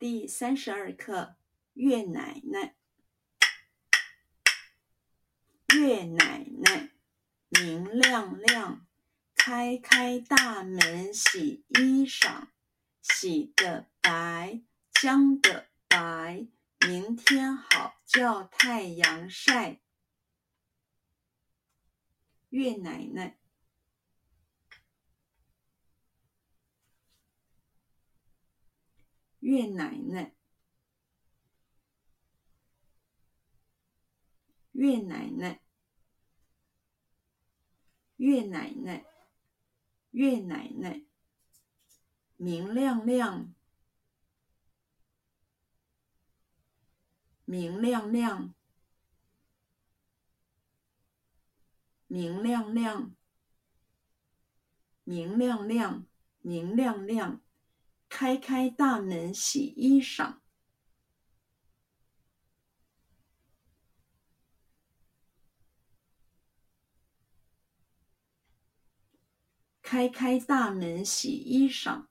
第三十二课，月奶奶。月奶奶，明亮亮，开开大门洗衣裳，洗得白，浆的白，明天好叫太阳晒。月奶奶。月奶奶，月奶奶，月奶奶，月奶奶，明亮亮，明亮亮，明亮亮，明亮亮，明亮亮。开开大门洗衣裳，开开大门洗衣裳，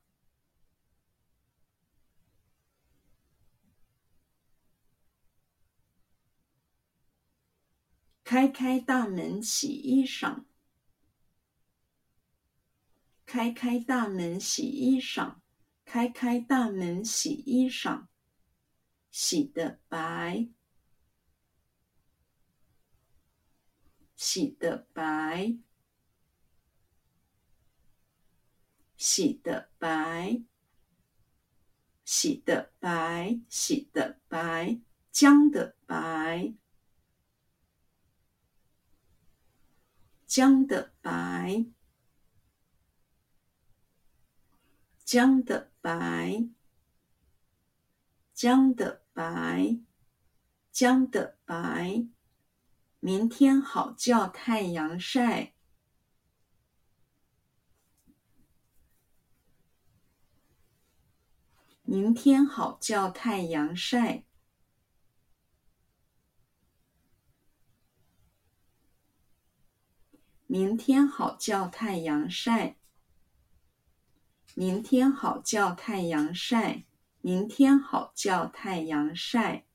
开开大门洗衣裳，开开大门洗衣裳。开开大门洗衣裳，洗得白，洗得白，洗得白，洗得白，洗得白，将得白，将得白。将得白，将得白，将得白，明天好叫太阳晒。明天好叫太阳晒。明天好叫太阳晒。明天好叫太阳晒，明天好叫太阳晒。